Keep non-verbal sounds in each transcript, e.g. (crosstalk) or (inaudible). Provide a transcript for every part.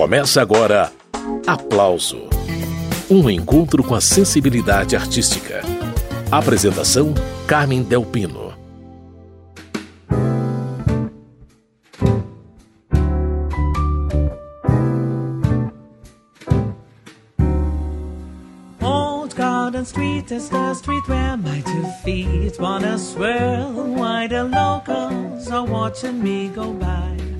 Começa agora Aplauso Um encontro com a sensibilidade artística. Apresentação: Carmen Delpino. street is the street where my two feet wanna swirl while the locals are watching me.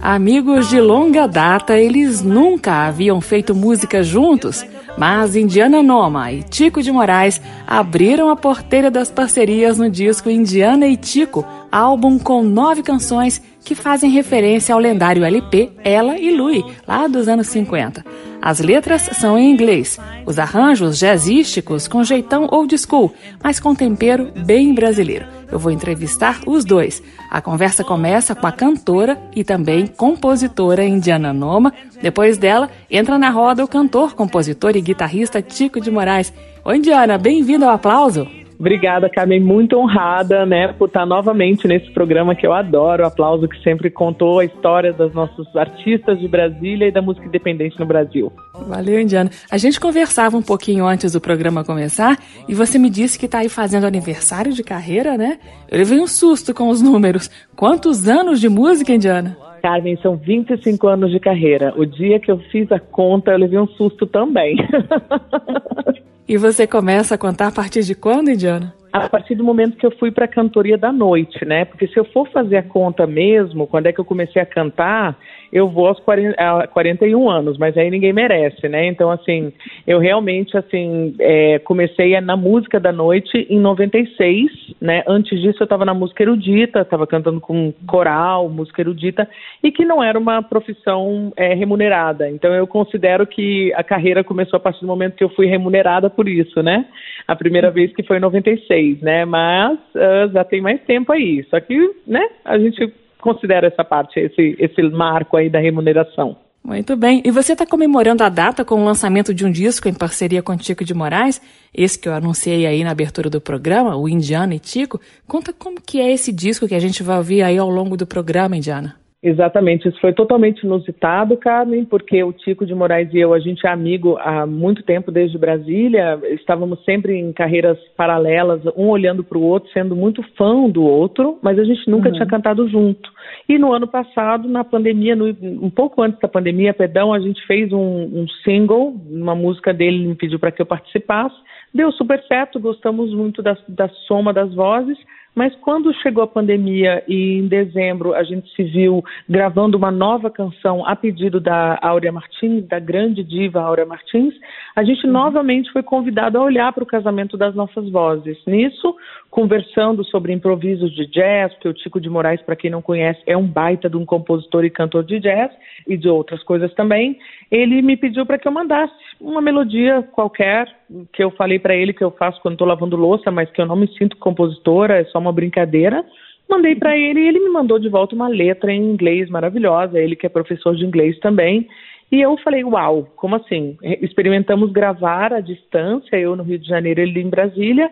Amigos de longa data, eles nunca haviam feito música juntos, mas Indiana Noma e Tico de Moraes abriram a porteira das parcerias no disco Indiana e Tico, álbum com nove canções que fazem referência ao lendário LP Ela e Louie, lá dos anos 50. As letras são em inglês, os arranjos jazzísticos com jeitão old school, mas com tempero bem brasileiro. Eu vou entrevistar os dois. A conversa começa com a cantora e também compositora Indiana Noma. Depois dela, entra na roda o cantor, compositor e guitarrista Tico de Moraes. Oi, Indiana, bem-vindo ao aplauso. Obrigada, Carmen. Muito honrada, né, por estar novamente nesse programa que eu adoro. O aplauso que sempre contou a história dos nossos artistas de Brasília e da música independente no Brasil. Valeu, Indiana. A gente conversava um pouquinho antes do programa começar e você me disse que está aí fazendo aniversário de carreira, né? Eu levei um susto com os números. Quantos anos de música, Indiana? Carmen, são 25 anos de carreira. O dia que eu fiz a conta, eu levei um susto também. (laughs) E você começa a contar a partir de quando, Indiana? A partir do momento que eu fui para a cantoria da noite, né? Porque se eu for fazer a conta mesmo, quando é que eu comecei a cantar, eu vou aos 40, a 41 anos, mas aí ninguém merece, né? Então, assim, eu realmente, assim, é, comecei na música da noite em 96, né? Antes disso eu estava na música erudita, estava cantando com coral, música erudita, e que não era uma profissão é, remunerada. Então, eu considero que a carreira começou a partir do momento que eu fui remunerada por isso, né? A primeira vez que foi em 96, né? Mas uh, já tem mais tempo aí. Só que, né, a gente considera essa parte, esse, esse marco aí da remuneração. Muito bem. E você está comemorando a data com o lançamento de um disco em parceria com Tico de Moraes, esse que eu anunciei aí na abertura do programa, o Indiana e Tico. Conta como que é esse disco que a gente vai ouvir aí ao longo do programa, Indiana. Exatamente, isso foi totalmente inusitado, Carmen, porque o Tico de Moraes e eu, a gente é amigo há muito tempo desde Brasília, estávamos sempre em carreiras paralelas, um olhando para o outro, sendo muito fã do outro, mas a gente nunca uhum. tinha cantado junto. E no ano passado, na pandemia, no, um pouco antes da pandemia, perdão, a gente fez um, um single, uma música dele me pediu para que eu participasse, deu super certo, gostamos muito da, da soma das vozes, mas quando chegou a pandemia e em dezembro a gente se viu gravando uma nova canção a pedido da Áurea Martins, da grande diva Áurea Martins, a gente uhum. novamente foi convidado a olhar para o casamento das nossas vozes. Nisso, conversando sobre improvisos de jazz, porque o Tico de Moraes, para quem não conhece, é um baita de um compositor e cantor de jazz e de outras coisas também. Ele me pediu para que eu mandasse uma melodia qualquer, que eu falei para ele que eu faço quando estou lavando louça, mas que eu não me sinto compositora, é só uma brincadeira. Mandei para ele e ele me mandou de volta uma letra em inglês maravilhosa, ele que é professor de inglês também. E eu falei, uau, como assim? Experimentamos gravar à distância, eu no Rio de Janeiro, ele em Brasília,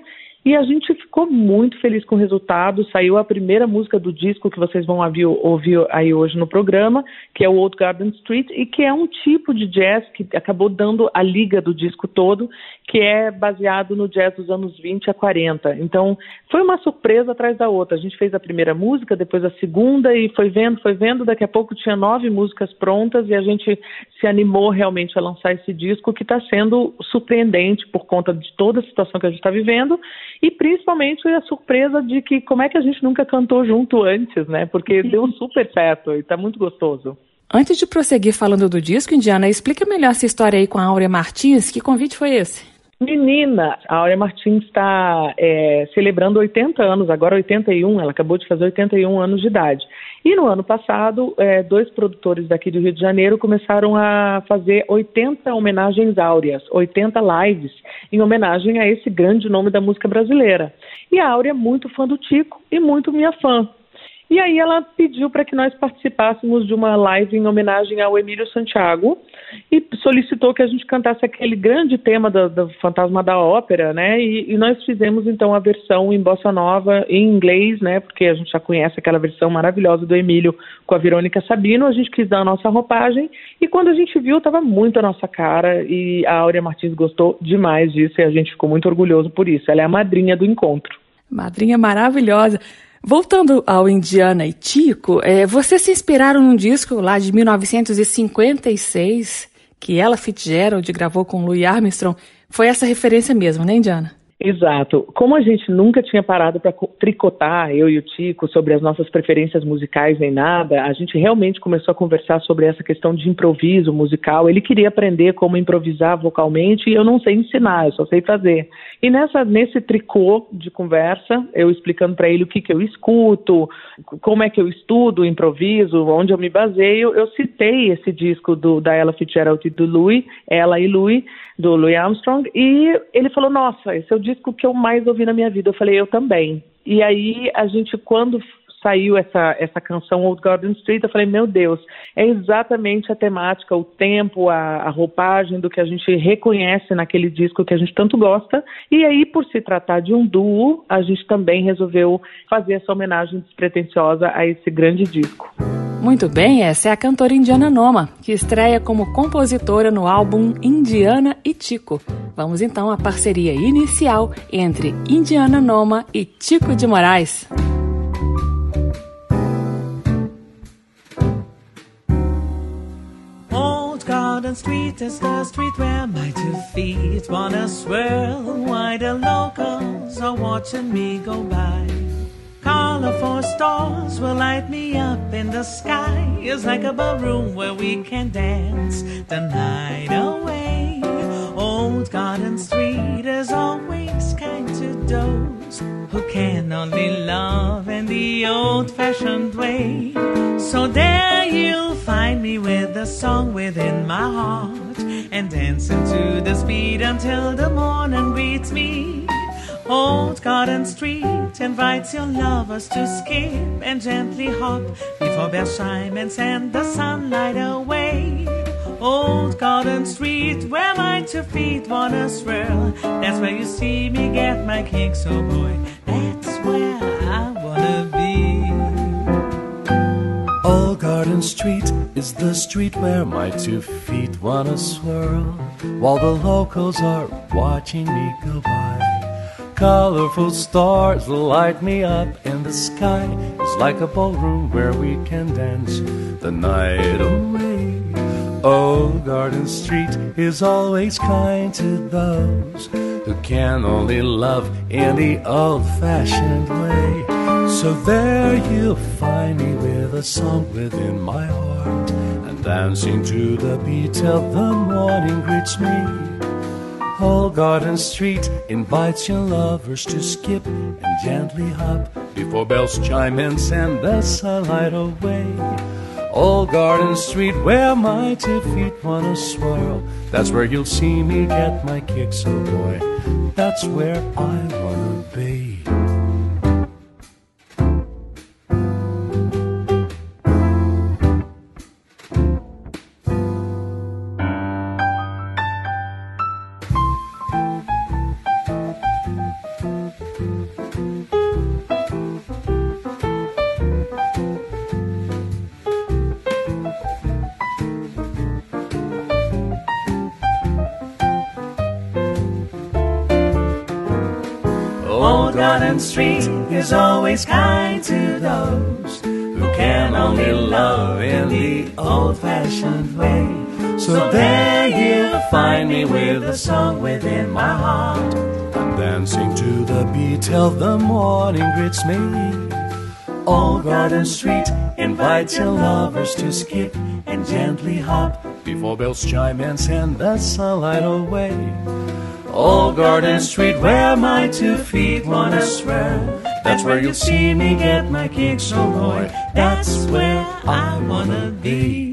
e a gente ficou muito feliz com o resultado. Saiu a primeira música do disco que vocês vão ouvir, ouvir aí hoje no programa, que é o Old Garden Street, e que é um tipo de jazz que acabou dando a liga do disco todo, que é baseado no jazz dos anos 20 a 40. Então, foi uma surpresa atrás da outra. A gente fez a primeira música, depois a segunda, e foi vendo, foi vendo. Daqui a pouco tinha nove músicas prontas e a gente se animou realmente a lançar esse disco, que está sendo surpreendente por conta de toda a situação que a gente está vivendo e principalmente a surpresa de que como é que a gente nunca cantou junto antes, né? Porque (laughs) deu super certo e está muito gostoso. Antes de prosseguir falando do disco, Indiana, explica melhor essa história aí com a Áurea Martins. Que convite foi esse? Menina, a Áurea Martins está é, celebrando 80 anos, agora 81, ela acabou de fazer 81 anos de idade. E no ano passado, é, dois produtores daqui do Rio de Janeiro começaram a fazer 80 homenagens áureas, 80 lives, em homenagem a esse grande nome da música brasileira. E a Áurea é muito fã do Tico e muito minha fã. E aí ela pediu para que nós participássemos de uma live em homenagem ao Emílio Santiago e solicitou que a gente cantasse aquele grande tema do, do Fantasma da Ópera, né? E, e, nós fizemos então a versão em bossa nova em inglês, né? Porque a gente já conhece aquela versão maravilhosa do Emílio com a Verônica Sabino. A gente quis dar a nossa roupagem e quando a gente viu estava muito a nossa cara e a Áurea Martins gostou demais disso e a gente ficou muito orgulhoso por isso. Ela é a madrinha do encontro. Madrinha maravilhosa. Voltando ao Indiana e Tico, é, vocês se inspiraram num disco lá de 1956 que ela Fitzgerald gravou com Louis Armstrong. Foi essa referência mesmo, né, Indiana? Exato. Como a gente nunca tinha parado para tricotar, eu e o Tico, sobre as nossas preferências musicais nem nada, a gente realmente começou a conversar sobre essa questão de improviso musical. Ele queria aprender como improvisar vocalmente e eu não sei ensinar, eu só sei fazer. E nessa, nesse tricô de conversa, eu explicando para ele o que, que eu escuto, como é que eu estudo improviso, onde eu me baseio, eu citei esse disco do, da Ella Fitzgerald e do Louis, Ela e Louis, do Louis Armstrong, e ele falou: Nossa, esse é o disco que eu mais ouvi na minha vida. Eu falei: Eu também. E aí a gente, quando saiu essa, essa canção Old Garden Street, eu falei, meu Deus, é exatamente a temática, o tempo, a, a, roupagem do que a gente reconhece naquele disco que a gente tanto gosta. E aí, por se tratar de um duo, a gente também resolveu fazer essa homenagem despretensiosa a esse grande disco. Muito bem, essa é a cantora Indiana Noma, que estreia como compositora no álbum Indiana e Tico. Vamos então à parceria inicial entre Indiana Noma e Tico de Moraes. Garden Street is the street where my two feet wanna swirl. Why the locals are watching me go by. Colorful stars will light me up in the sky. It's like a ballroom where we can dance the night away. Old Garden Street is always kind to who can only love in the old fashioned way. So there you'll find me with a song within my heart and dancing to the speed until the morning greets me. Old Garden Street invites your lovers to skip and gently hop before bells chime and send the sunlight away. Old Garden Street, where my two feet wanna swirl. That's where you see me get my kicks, oh boy. That's where I wanna be. Old Garden Street is the street where my two feet wanna swirl while the locals are watching me go by. Colorful stars light me up in the sky. It's like a ballroom where we can dance the night away. Old Garden Street is always kind to those who can only love in the old fashioned way. So there you'll find me with a song within my heart and dancing to the beat till the morning greets me. Old Garden Street invites your lovers to skip and gently hop before bells chime and send the sunlight away. Old Garden Street, where my two feet wanna swirl. That's where you'll see me get my kicks, oh boy. That's where I wanna be. Always kind to those who can only love in the old fashioned way. So there you'll find me with a song within my heart. I'm dancing to the beat till the morning greets me. Old Garden Street invites your lovers to skip and gently hop before bells chime and send the sunlight away. Old Garden Street, where my two feet wanna swirl. That's where you'll see me get my kicks, oh, oh boy. That's where I wanna be.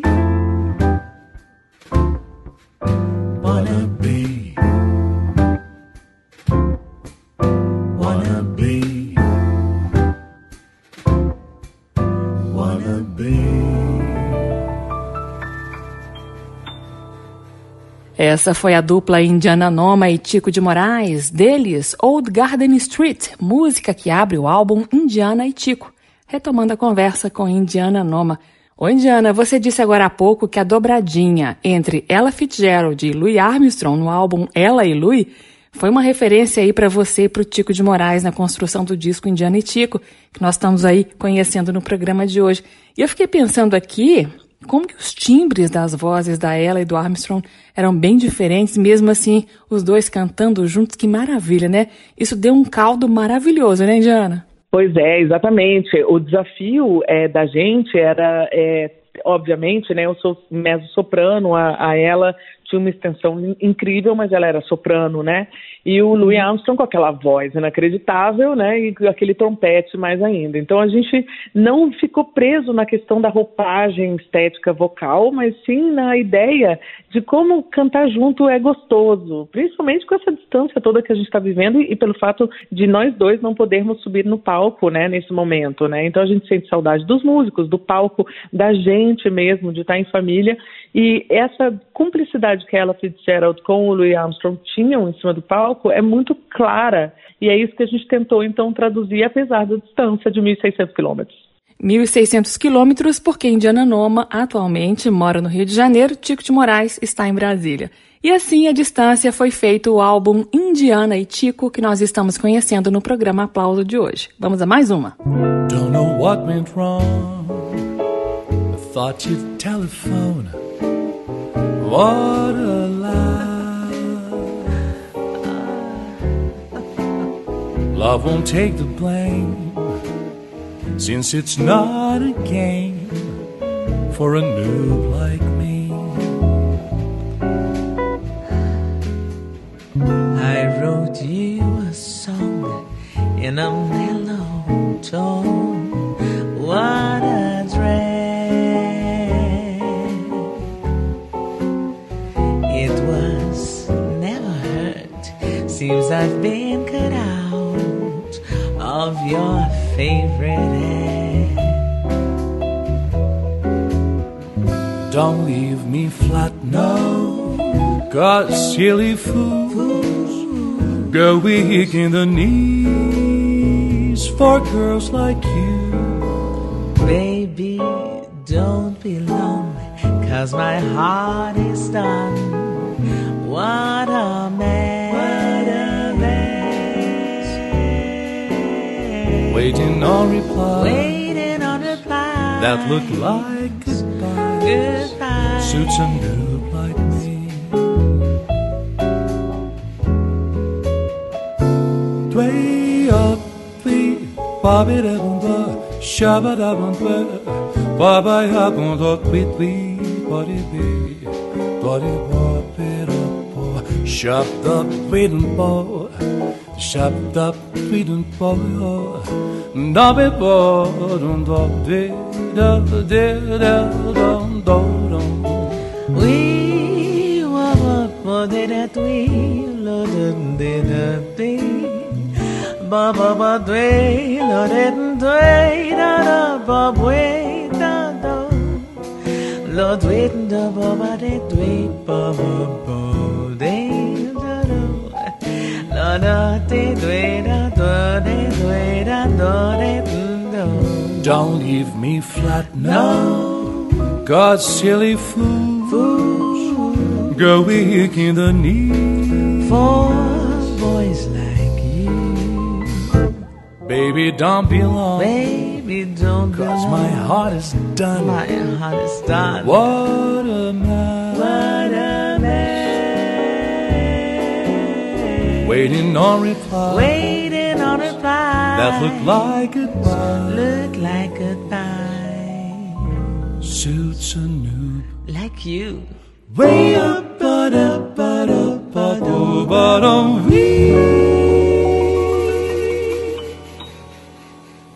Essa foi a dupla Indiana Noma e Tico de Moraes, deles Old Garden Street, música que abre o álbum Indiana e Tico. Retomando a conversa com Indiana Noma. Ô Indiana, você disse agora há pouco que a dobradinha entre Ella Fitzgerald e Louis Armstrong no álbum Ella e Louis foi uma referência aí para você e para o Tico de Moraes na construção do disco Indiana e Tico, que nós estamos aí conhecendo no programa de hoje. E eu fiquei pensando aqui como que os timbres das vozes da Ella e do Armstrong eram bem diferentes, mesmo assim, os dois cantando juntos, que maravilha, né? Isso deu um caldo maravilhoso, né, Indiana? Pois é, exatamente. O desafio é, da gente era, é, obviamente, né, eu sou mezzo-soprano, a, a ela tinha uma extensão incrível, mas ela era soprano, né? E o Louis. Armstrong com aquela voz inacreditável, né? E aquele trompete mais ainda. Então a gente não ficou preso na questão da roupagem estética vocal, mas sim na ideia de como cantar junto é gostoso, principalmente com essa distância toda que a gente está vivendo e, pelo fato de nós dois não podermos subir no palco, né? Nesse momento, né? Então a gente sente saudade dos músicos, do palco, da gente mesmo, de estar em família e essa cumplicidade que ela Fitzgerald com o Louis Armstrong tinham em cima do palco é muito clara. E é isso que a gente tentou, então, traduzir, apesar da distância de 1.600 quilômetros. 1.600 quilômetros, porque Indiana Noma atualmente mora no Rio de Janeiro, Tico de Moraes está em Brasília. E assim, a distância foi feito o álbum Indiana e Tico, que nós estamos conhecendo no programa Aplauso de hoje. Vamos a mais uma. Don't know what went wrong. I thought you'd telephone. What a lie. Love won't take the blame since it's not a game for a noob like me. I wrote you a song in a Seems I've been cut out of your favorite hand. Don't leave me flat, no, cause silly fools go weak in the knees for girls like you. Baby, don't be lonely, cause my heart is done. Waiting on reply. Waiting on reply. That look like goodbye. goodbye. Suits a noob like me. Way up the bobby da bumba, shabba da bumba, baba ya bumba, quit we, body be, body bobby da bo, shab da waiting bo, shab da waiting bo. da be bo dum do de da de da dum do dum we wa wa bo de da tui lo de de da de ba ba ba de lo de de da da ba we da do lo de da ba ba de de ba ba ba de don't leave me flat, no. God, silly fools, fools go weak in the knee for boys like you. Baby, don't be long. Baby, don't Cause my heart is done. My heart is done. What a man. Waiting on reply. Waiting on reply that look like goodbye. Look like goodbye. Suits a noob like you. Way up, but up, but up, but up, but on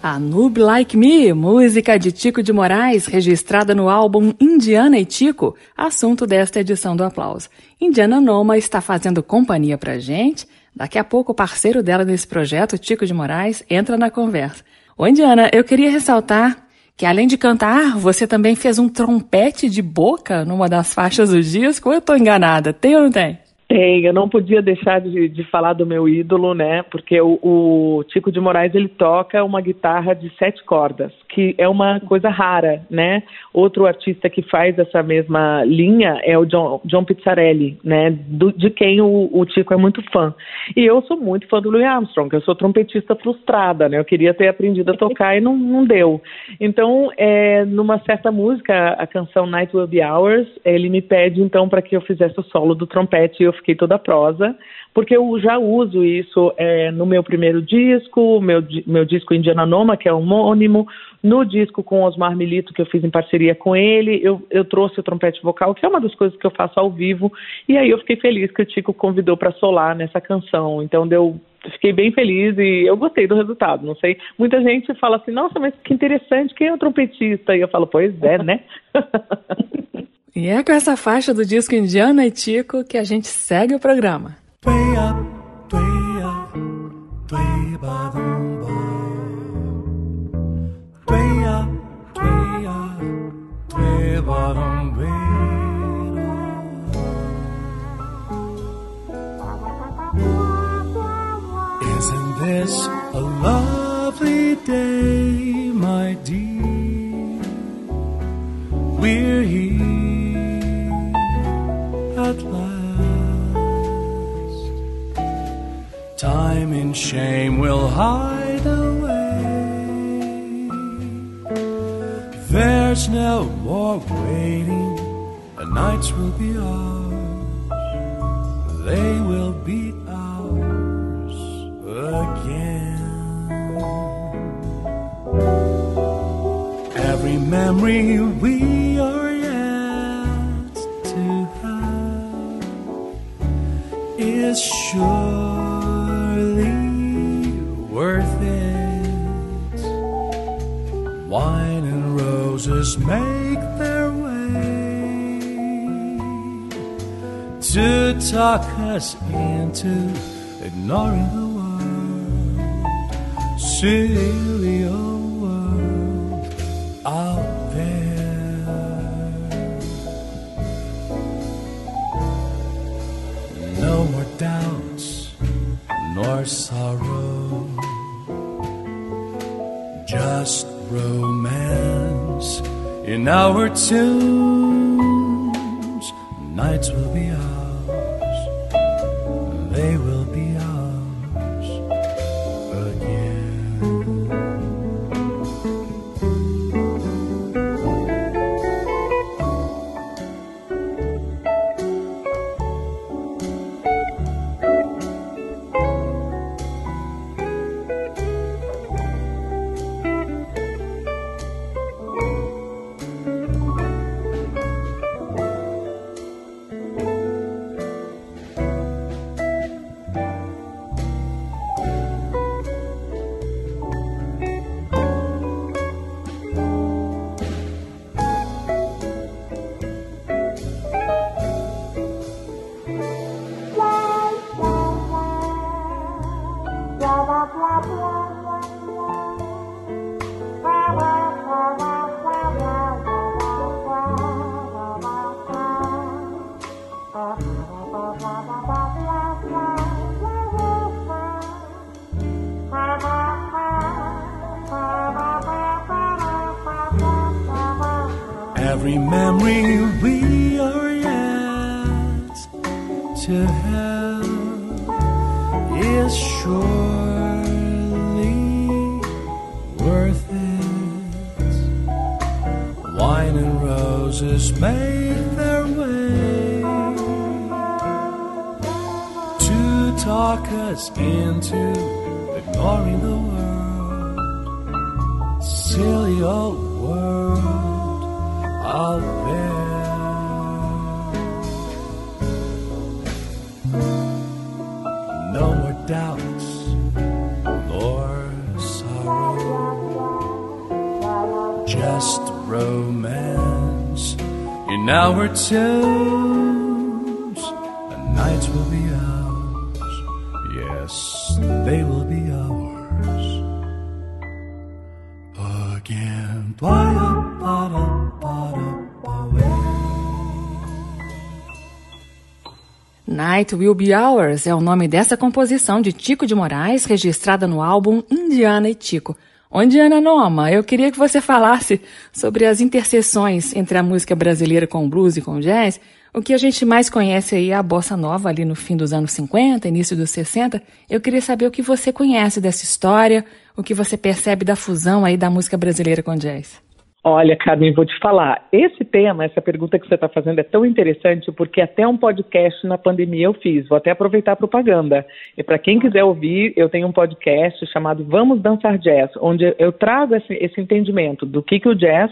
A Noob Like Me, música de Tico de Moraes, registrada no álbum Indiana e Tico, assunto desta edição do Aplauso. Indiana Noma está fazendo companhia pra gente Daqui a pouco o parceiro dela nesse projeto, Tico de Moraes, entra na conversa. Ô, Indiana, eu queria ressaltar que além de cantar, você também fez um trompete de boca numa das faixas do disco. Eu estou enganada? Tem ou não tem? Tem, eu não podia deixar de, de falar do meu ídolo, né? Porque o, o Tico de Moraes ele toca uma guitarra de sete cordas, que é uma coisa rara, né? Outro artista que faz essa mesma linha é o John, John Pizzarelli, né? Do, de quem o, Tico é muito fã. E eu sou muito fã do Louis Armstrong, eu sou trompetista frustrada, né? Eu queria ter aprendido a tocar e não, não deu. Então, é, numa certa música, a canção Night Will Be Ours, ele me pede então para que eu fizesse o solo do trompete e eu fiquei toda prosa, porque eu já uso isso é, no meu primeiro disco, meu, meu disco Indiana Noma, que é homônimo, no disco com Osmar Milito, que eu fiz em parceria com ele, eu, eu trouxe o trompete vocal, que é uma das coisas que eu faço ao vivo, e aí eu fiquei feliz que o Tico convidou para solar nessa canção, então deu fiquei bem feliz e eu gostei do resultado. Não sei, muita gente fala assim, nossa, mas que interessante, quem é o trompetista? E eu falo, pois é, né? (laughs) E é com essa faixa do disco Indiana e Tico que a gente segue o programa. Isn't this a lovely day, my dear? We're here at last. Time and shame will hide away. There's no more waiting, the nights will be ours. They will be again. Every memory we are yet to have is surely worth it. Wine and roses make their way to talk us into ignoring the. Silly old world out there. No more doubts nor sorrow, just romance in our tunes. Nights will be walk us into ignoring the world. Silly old world out there. No more doubts or sorrow, just romance in our two. Night Will Be Ours é o nome dessa composição de Tico de Moraes, registrada no álbum Indiana e Tico. Ô, Indiana Noma, eu queria que você falasse sobre as interseções entre a música brasileira com o blues e com o jazz. O que a gente mais conhece aí é a bossa nova ali no fim dos anos 50, início dos 60. Eu queria saber o que você conhece dessa história, o que você percebe da fusão aí da música brasileira com o jazz. Olha, Carmen, vou te falar. Esse tema, essa pergunta que você está fazendo é tão interessante porque até um podcast na pandemia eu fiz. Vou até aproveitar a propaganda. E para quem quiser ouvir, eu tenho um podcast chamado Vamos Dançar Jazz, onde eu trago esse, esse entendimento do que, que o jazz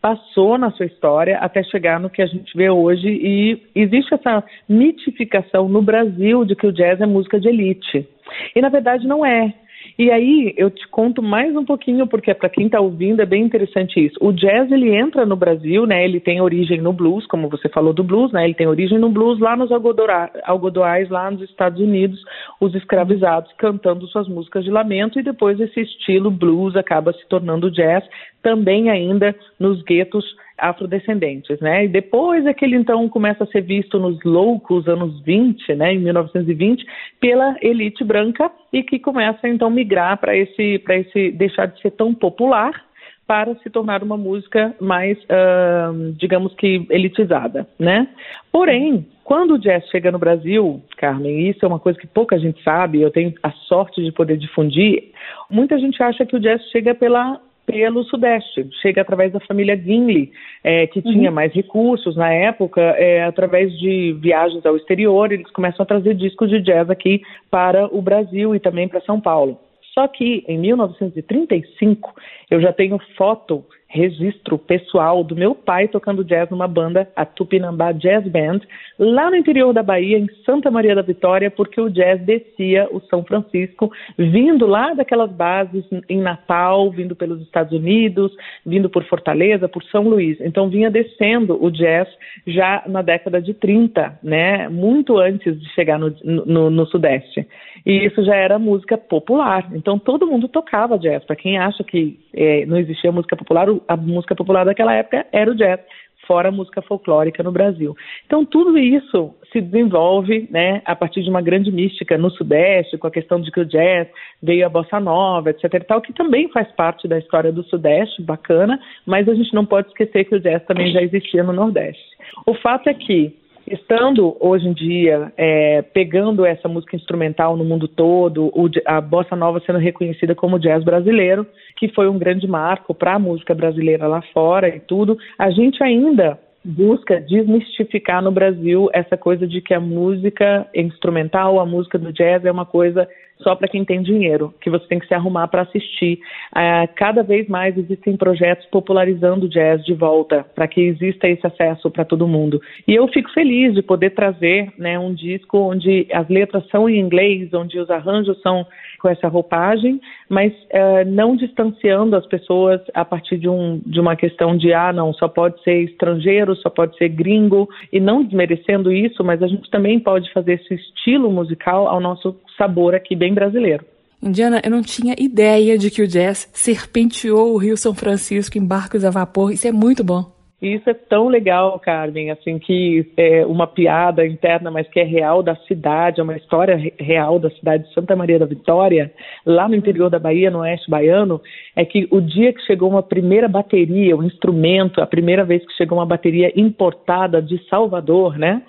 passou na sua história até chegar no que a gente vê hoje. E existe essa mitificação no Brasil de que o jazz é música de elite. E na verdade não é. E aí eu te conto mais um pouquinho, porque para quem está ouvindo é bem interessante isso. O jazz ele entra no Brasil, né? Ele tem origem no blues, como você falou do blues, né? Ele tem origem no blues lá nos algodoais, lá nos Estados Unidos, os escravizados cantando suas músicas de lamento e depois esse estilo blues acaba se tornando jazz, também ainda nos guetos afrodescendentes, né? E depois é que ele então começa a ser visto nos loucos anos 20, né, em 1920, pela elite branca e que começa então a migrar para esse para esse deixar de ser tão popular para se tornar uma música mais, uh, digamos que elitizada, né? Porém, quando o jazz chega no Brasil, Carmen, isso é uma coisa que pouca gente sabe, eu tenho a sorte de poder difundir, muita gente acha que o jazz chega pela pelo Sudeste. Chega através da família Ginley, é, que uhum. tinha mais recursos na época, é, através de viagens ao exterior, eles começam a trazer discos de jazz aqui para o Brasil e também para São Paulo. Só que em 1935 eu já tenho foto registro pessoal do meu pai tocando jazz numa banda, a Tupinambá Jazz Band, lá no interior da Bahia, em Santa Maria da Vitória, porque o jazz descia o São Francisco, vindo lá daquelas bases em Natal, vindo pelos Estados Unidos, vindo por Fortaleza, por São Luís. Então vinha descendo o jazz já na década de 30, né, muito antes de chegar no, no, no Sudeste. E isso já era música popular. Então todo mundo tocava jazz. Para quem acha que é, não existia música popular, a música popular daquela época era o jazz, fora a música folclórica no Brasil. Então tudo isso se desenvolve né, a partir de uma grande mística no Sudeste, com a questão de que o jazz veio a bossa nova, etc. E tal, que também faz parte da história do Sudeste, bacana, mas a gente não pode esquecer que o jazz também já existia no Nordeste. O fato é que estando hoje em dia é, pegando essa música instrumental no mundo todo, o, a bossa nova sendo reconhecida como jazz brasileiro, que foi um grande marco para a música brasileira lá fora e tudo, a gente ainda busca desmistificar no Brasil essa coisa de que a música instrumental, a música do jazz é uma coisa só para quem tem dinheiro, que você tem que se arrumar para assistir. Uh, cada vez mais existem projetos popularizando o jazz de volta, para que exista esse acesso para todo mundo. E eu fico feliz de poder trazer né, um disco onde as letras são em inglês, onde os arranjos são com essa roupagem, mas uh, não distanciando as pessoas a partir de, um, de uma questão de, ah, não, só pode ser estrangeiro, só pode ser gringo, e não desmerecendo isso, mas a gente também pode fazer esse estilo musical ao nosso sabor aqui bem brasileiro. Indiana, eu não tinha ideia de que o jazz serpenteou o Rio São Francisco em barcos a vapor. Isso é muito bom. Isso é tão legal, Carmen, assim, que é uma piada interna, mas que é real da cidade, é uma história real da cidade de Santa Maria da Vitória, lá no interior da Bahia, no oeste baiano, é que o dia que chegou uma primeira bateria, um instrumento, a primeira vez que chegou uma bateria importada de Salvador, né?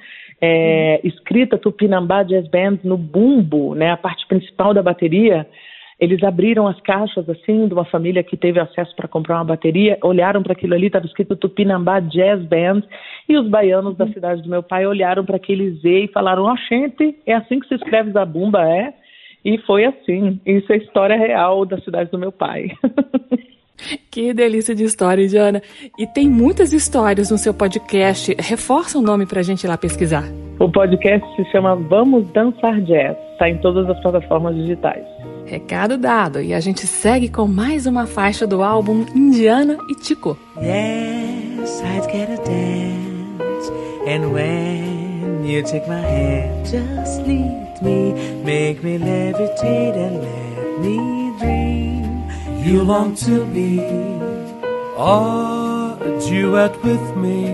É, escrita Tupinambá Jazz Band no bumbo, né, a parte principal da bateria, eles abriram as caixas assim de uma família que teve acesso para comprar uma bateria, olharam para aquilo ali, estava escrito Tupinambá Jazz Band, e os baianos da cidade do meu pai olharam para aquele Z e falaram: "Ó, oh, gente, é assim que se escreve Zabumba, é?" E foi assim. Isso é história real da cidade do meu pai. (laughs) (laughs) Que delícia de história, Diana. E tem muitas histórias no seu podcast. Reforça o nome para a gente ir lá pesquisar. O podcast se chama Vamos Dançar Jazz. Está em todas as plataformas digitais. Recado dado. E a gente segue com mais uma faixa do álbum Indiana e Tico. Yes, I'd get a dance. And when you take my hand, just lead me. Make me levitate and let me dream. You long to be a duet with me,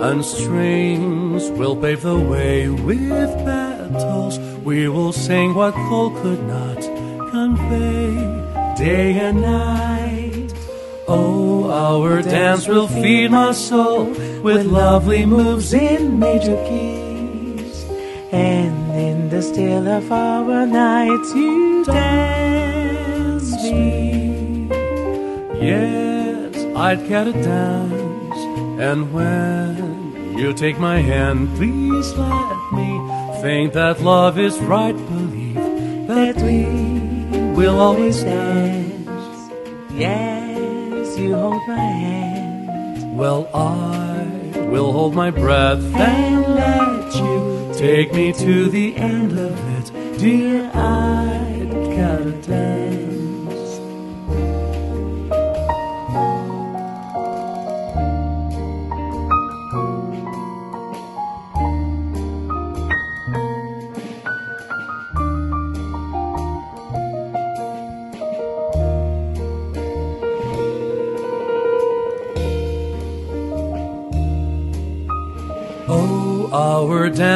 and strings will pave the way with petals. We will sing what coal could not convey, day and night. Oh, our dance will feed my soul with lovely moves in major keys. And in the still of our nights, you dance me. Yes, I'd get a dance. And when you take my hand, please let me think that love is right. Believe that we will always dance. Yes you hold my hand. Well, I will hold my breath and let you take me to the end of it, dear. I'd gotta dance.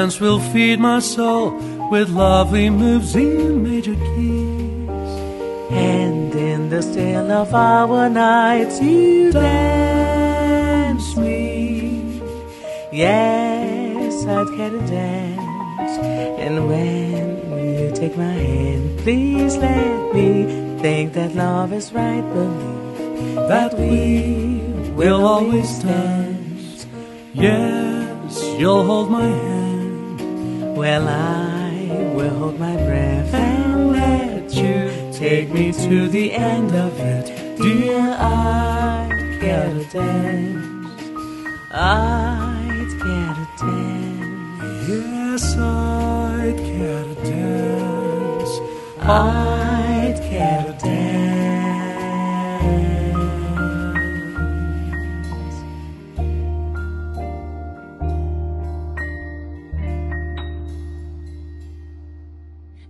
Dance will feed my soul with lovely moves in major keys. And in the still of our nights, you dance me. Yes, I'd get a dance. And when you take my hand, please let me think that love is right. Believe that we will always dance. Yes, you'll hold my hand. Well, I will hold my breath and let you take me to the end of it. Dear, I'd get a dance. I'd get a dance. Yes, I'd get a dance. I'd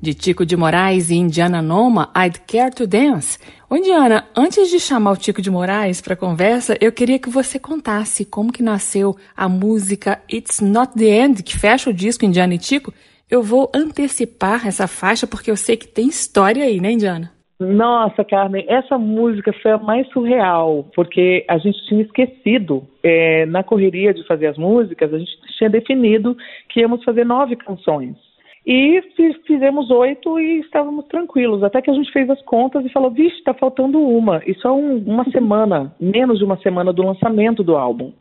de Tico de Moraes e Indiana Noma, I'd Care to Dance. Ô Indiana, antes de chamar o Tico de Moraes para conversa, eu queria que você contasse como que nasceu a música It's Not the End, que fecha o disco Indiana e Tico. Eu vou antecipar essa faixa porque eu sei que tem história aí, né, Indiana? Nossa, Carmen, essa música foi a mais surreal, porque a gente tinha esquecido, é, na correria de fazer as músicas, a gente tinha definido que íamos fazer nove canções. E fizemos oito e estávamos tranquilos. Até que a gente fez as contas e falou: vixe, está faltando uma. Isso é um, uma semana, menos de uma semana do lançamento do álbum.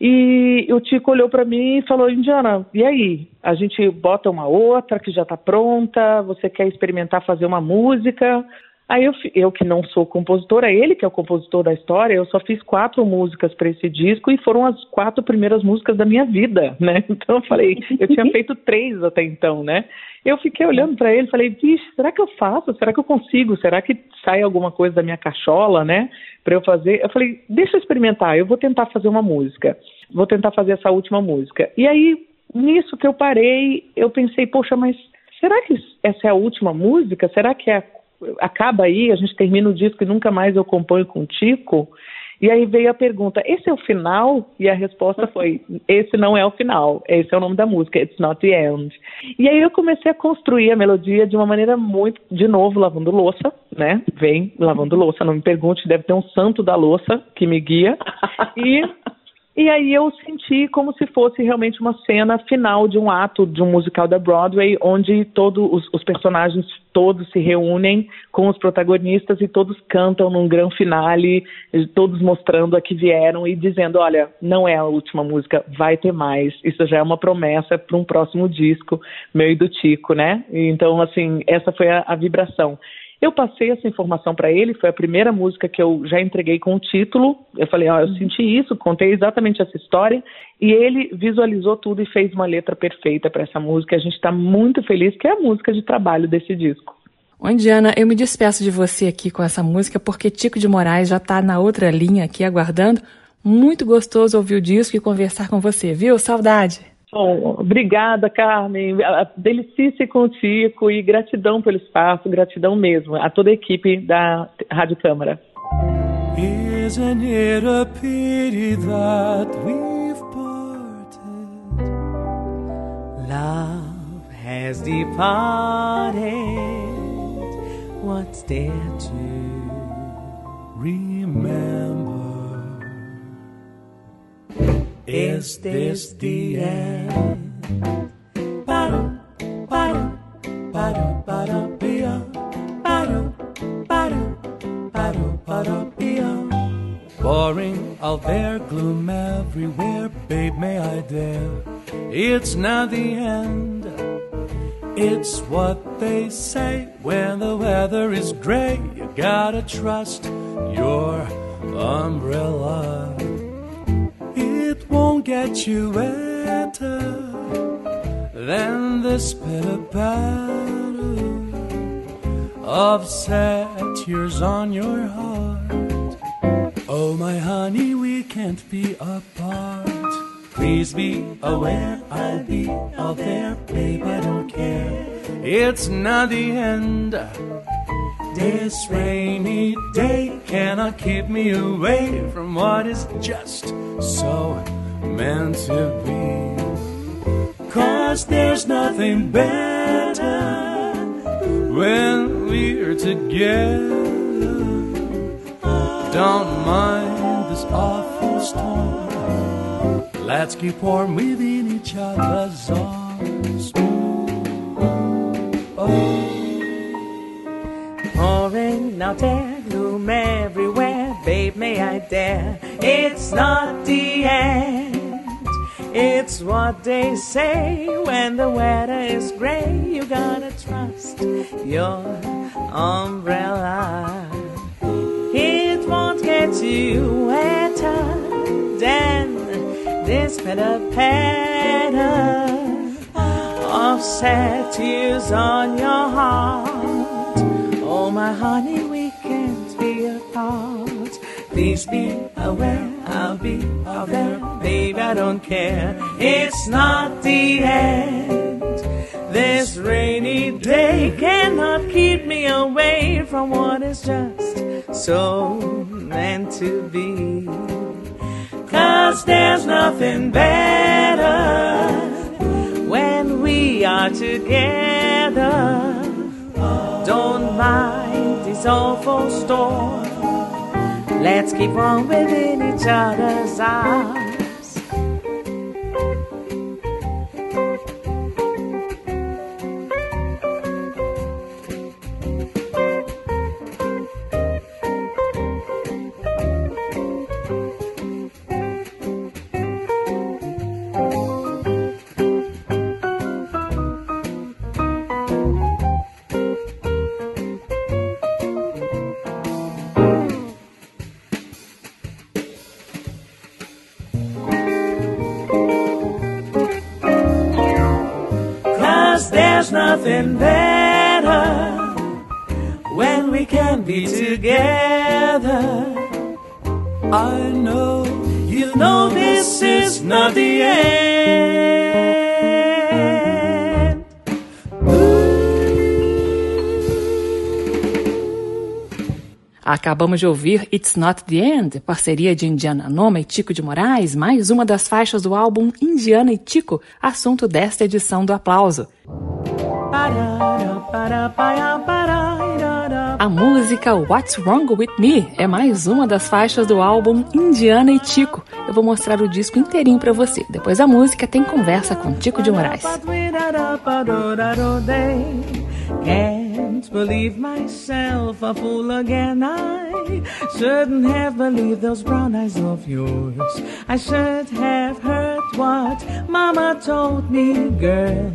E o Tico olhou para mim e falou: Indiana, e aí? A gente bota uma outra que já está pronta? Você quer experimentar fazer uma música? Aí eu, eu que não sou compositora, ele que é o compositor da história, eu só fiz quatro músicas para esse disco e foram as quatro primeiras músicas da minha vida, (laughs) né? Então eu falei, eu tinha (laughs) feito três até então, né? Eu fiquei olhando para ele, falei, vixe, será que eu faço? Será que eu consigo? Será que sai alguma coisa da minha cachola, né? Para eu fazer? Eu falei, deixa eu experimentar, eu vou tentar fazer uma música, vou tentar fazer essa última música. E aí nisso que eu parei, eu pensei, poxa, mas será que essa é a última música? Será que é acaba aí, a gente termina o disco e nunca mais eu componho com Tico. E aí veio a pergunta: esse é o final? E a resposta foi: esse não é o final. Esse é o nome da música, It's Not the End. E aí eu comecei a construir a melodia de uma maneira muito, de novo, lavando louça, né? Vem lavando louça, não me pergunte, deve ter um santo da louça que me guia. E e aí eu senti como se fosse realmente uma cena final de um ato de um musical da Broadway, onde todos os, os, personagens todos se reúnem com os protagonistas e todos cantam num grande finale, todos mostrando a que vieram e dizendo, olha, não é a última música, vai ter mais. Isso já é uma promessa para um próximo disco, meu e do Tico, né? Então, assim, essa foi a, a vibração. Eu passei essa informação para ele, foi a primeira música que eu já entreguei com o título. Eu falei, ó, oh, eu uhum. senti isso, contei exatamente essa história, e ele visualizou tudo e fez uma letra perfeita para essa música. A gente está muito feliz que é a música de trabalho desse disco. Oi, Diana, eu me despeço de você aqui com essa música, porque Tico de Moraes já está na outra linha aqui aguardando. Muito gostoso ouvir o disco e conversar com você, viu? Saudade! Bom, obrigada, Carmen. Tico e gratidão pelo espaço, gratidão mesmo a toda a equipe da Rádio Câmara. Isn't it a pity that we've parted? Love has departed. What's there to remember? Is this the end? Boring out there, gloom everywhere, babe, may I dare? It's not the end. It's what they say when the weather is gray. You gotta trust your umbrella. It won't get you wetter than the spitter patter of tears on your heart. Oh, my honey, we can't be apart. Please be aware, I'll be out there, babe, I don't care. It's not the end. This rainy day cannot keep me away from what is just so meant to be. Cause there's nothing better when we're together. Don't mind this awful storm. Let's keep warm within each other's arms. Oh. Pouring now there, gloom everywhere, babe, may I dare? It's not the end. It's what they say when the weather is gray. You gotta trust your umbrella It won't get you wetter than this pitter patter of sad tears on your heart. Oh, my honey, we can't be apart. Please be aware, I'll be out there, babe. I don't care. It's not the end. This rainy day cannot keep me away from what is just so meant to be. Cause there's nothing better when we are together. Don't mind this awful storm. Let's keep on within each other's arms. Acabamos de ouvir It's Not the End, parceria de Indiana Noma e Tico de Moraes, mais uma das faixas do álbum Indiana e Tico, assunto desta edição do Aplauso. A música What's Wrong With Me é mais uma das faixas do álbum Indiana e Tico. Eu vou mostrar o disco inteirinho para você. Depois da música tem conversa com Tico de Moraes. Can't believe myself a fool again. I shouldn't have believed those brown eyes of yours. I should have heard what Mama told me, girl.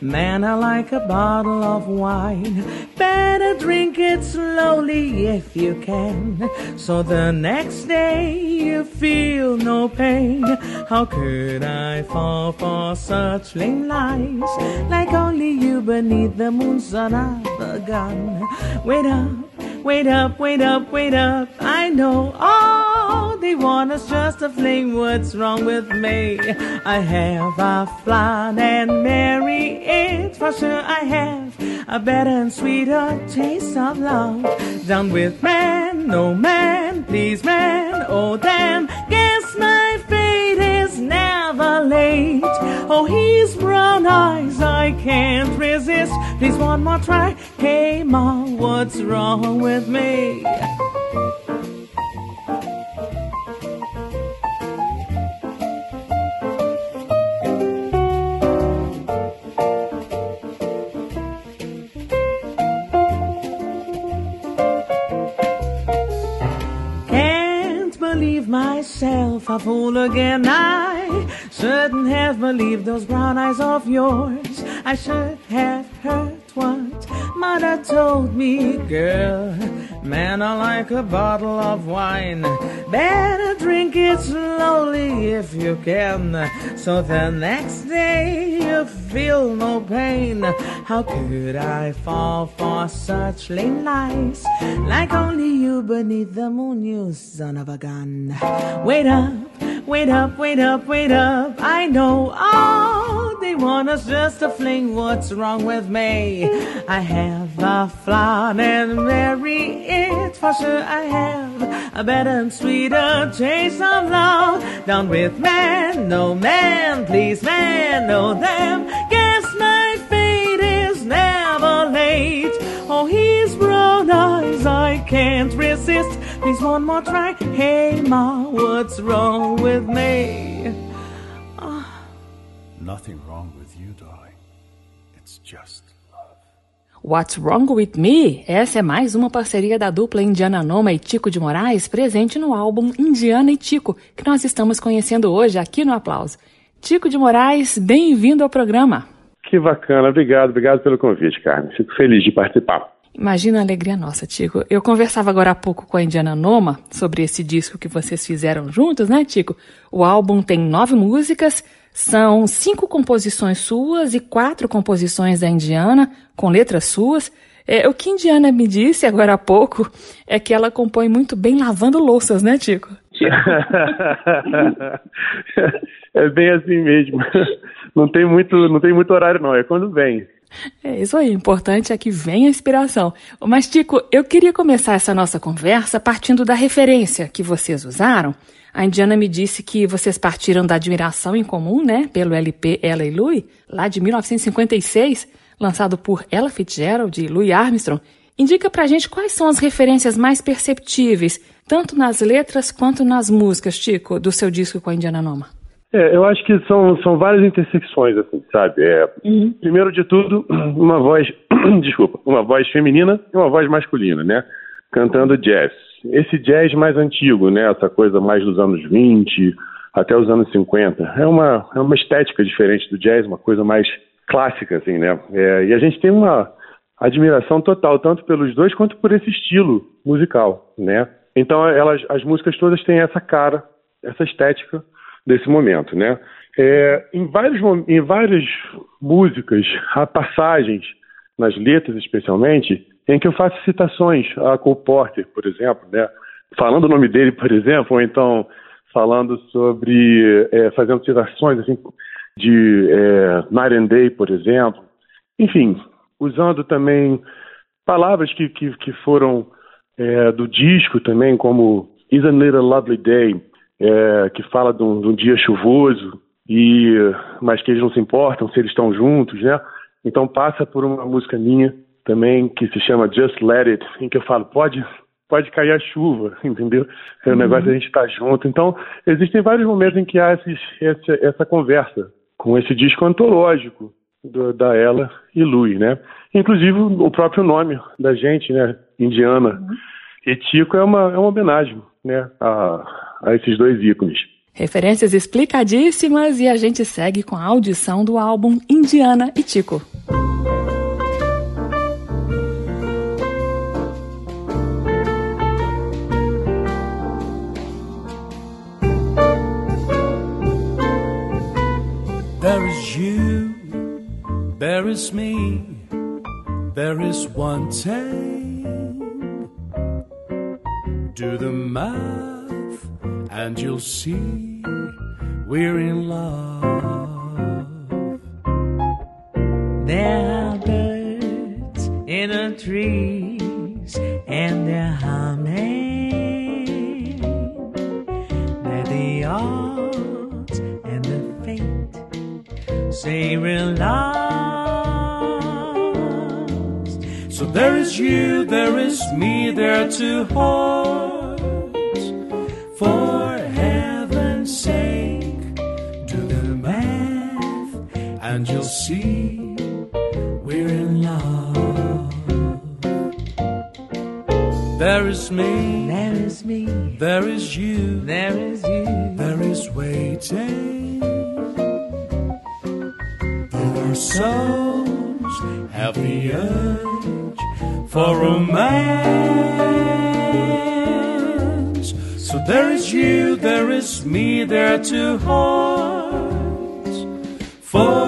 Man, I like a bottle of wine. Better drink it slowly if you can. So the next day you feel no pain. How could I fall for such lame lies? Like only you beneath the moon's son of a gun. Wait up, wait up, wait up, wait up. I know all they want is just a fling. What's wrong with me? I have a flan and Mary, it's for sure I have. a better and sweeter taste of love. Done with man, no man, please man, oh damn, guess my fate is never late. Oh, his brown eyes, I can't resist. Please one more try, hey ma, what's wrong with me? Myself a fool again. I shouldn't have believed those brown eyes of yours. I should have heard what mother told me, girl. Man, I like a bottle of wine. Better drink it slowly if you can. So the next day you feel no pain. How could I fall for such lame lies? Like only you beneath the moon, you son of a gun. Wait up, wait up, wait up, wait up. I know all want is just a fling. What's wrong with me? I have a flaw and marry it for sure. I have a better and sweeter taste of love. Down with man, no man, please man, no them. Guess my fate is never late. Oh, his brown eyes, I can't resist. Please one more try. Hey ma, what's wrong with me? Nothing wrong with you, darling. It's just love. What's Wrong With Me? Essa é mais uma parceria da dupla Indiana Noma e Tico de Moraes, presente no álbum Indiana e Tico, que nós estamos conhecendo hoje aqui no Aplauso. Tico de Moraes, bem-vindo ao programa. Que bacana, obrigado, obrigado pelo convite, Carmen. Fico feliz de participar. Imagina a alegria nossa, Tico. Eu conversava agora há pouco com a Indiana Noma sobre esse disco que vocês fizeram juntos, né, Tico? O álbum tem nove músicas, são cinco composições suas e quatro composições da Indiana, com letras suas. É, o que a Indiana me disse agora há pouco é que ela compõe muito bem lavando louças, né, Tico? (laughs) é bem assim mesmo. Não tem muito, não tem muito horário não, é quando vem. É isso aí, o importante é que venha a inspiração. Mas, Tico, eu queria começar essa nossa conversa partindo da referência que vocês usaram. A Indiana me disse que vocês partiram da admiração em comum, né, pelo LP Ella e Louis, lá de 1956, lançado por Ella Fitzgerald e Louis Armstrong. Indica pra gente quais são as referências mais perceptíveis, tanto nas letras quanto nas músicas, Tico, do seu disco com a Indiana Noma. É, eu acho que são, são várias intersecções, assim, sabe? É, uhum. Primeiro de tudo, uma voz, (clears throat) desculpa, uma voz feminina e uma voz masculina, né? Cantando jazz. Esse jazz mais antigo, né? Essa coisa mais dos anos 20 até os anos 50. É uma, é uma estética diferente do jazz, uma coisa mais clássica, assim, né? É, e a gente tem uma admiração total, tanto pelos dois quanto por esse estilo musical, né? Então, elas, as músicas todas têm essa cara, essa estética desse momento, né? É, em, vários, em várias músicas, há passagens, nas letras especialmente, em que eu faço citações a Cole Porter, por exemplo, né? Falando o nome dele, por exemplo, ou então falando sobre, é, fazendo citações assim, de é, Night and Day, por exemplo. Enfim, usando também palavras que, que, que foram é, do disco também, como Isn't It a Lovely Day, é, que fala de um, de um, dia chuvoso, e mas que eles não se importam se eles estão juntos, né? Então passa por uma música minha também que se chama Just Let It, em que eu falo, pode pode cair a chuva, (laughs) entendeu? É o uhum. negócio de a gente estar tá junto. Então, existem vários momentos em que há esses, essa, essa conversa com esse disco antológico do, da Ela e Louis, né? Inclusive o próprio nome da gente, né? Indiana. Uhum. E Tico é uma, é uma homenagem, né? A, a esses dois ícones. Referências explicadíssimas e a gente segue com a audição do álbum Indiana e Tico. Is me, there is one thing. Do the math. and you'll see we're in love. There are birds in the trees and they're humming. They're the odds and the fate say we're lost. There is you, there is me, there to hold. For heaven's sake, do the math and you'll see we're in love. There is me, there is me, there is you, there is you, there is waiting. And our souls have the urge for romance. So there is you, there is me, there to hold. For